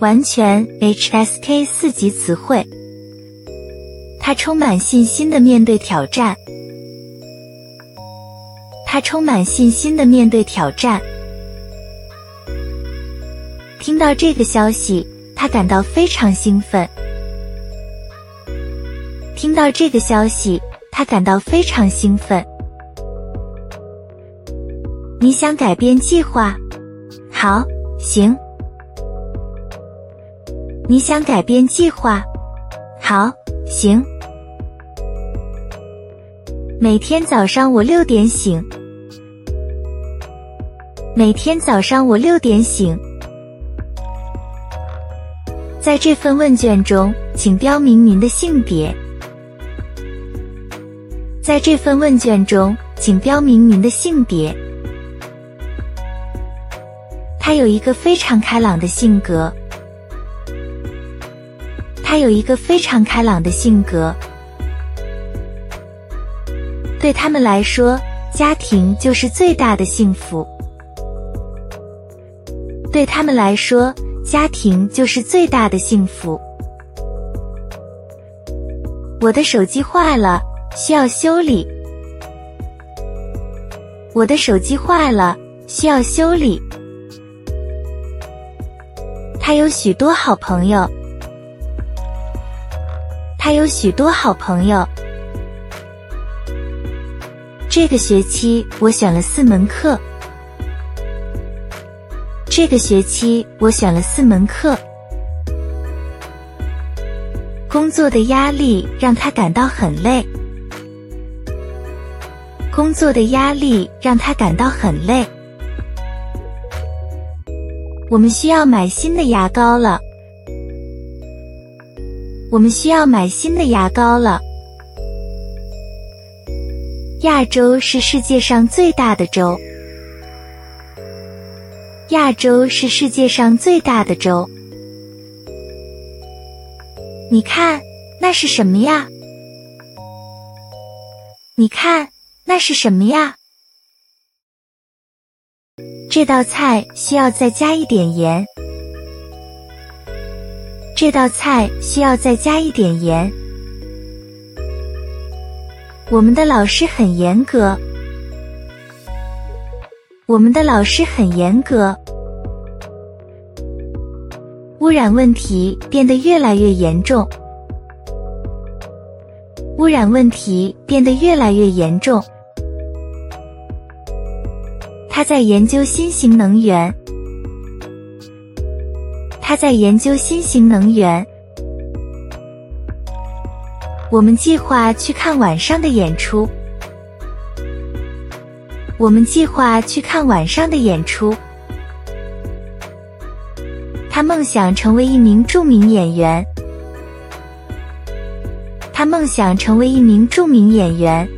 完全 HSK 四级词汇。他充满信心的面对挑战。他充满信心的面对挑战。听到这个消息，他感到非常兴奋。听到这个消息，他感到非常兴奋。你想改变计划？好，行。你想改变计划？好，行。每天早上我六点醒。每天早上我六点醒。在这份问卷中，请标明您的性别。在这份问卷中，请标明您的性别。他有一个非常开朗的性格。他有一个非常开朗的性格。对他们来说，家庭就是最大的幸福。对他们来说，家庭就是最大的幸福。我的手机坏了，需要修理。我的手机坏了，需要修理。他有许多好朋友。他有许多好朋友。这个学期我选了四门课。这个学期我选了四门课。工作的压力让他感到很累。工作的压力让他感到很累。我们需要买新的牙膏了。我们需要买新的牙膏了。亚洲是世界上最大的州。亚洲是世界上最大的州。你看，那是什么呀？你看，那是什么呀？这道菜需要再加一点盐。这道菜需要再加一点盐。我们的老师很严格。我们的老师很严格。污染问题变得越来越严重。污染问题变得越来越严重。他在研究新型能源。他在研究新型能源。我们计划去看晚上的演出。我们计划去看晚上的演出。他梦想成为一名著名演员。他梦想成为一名著名演员。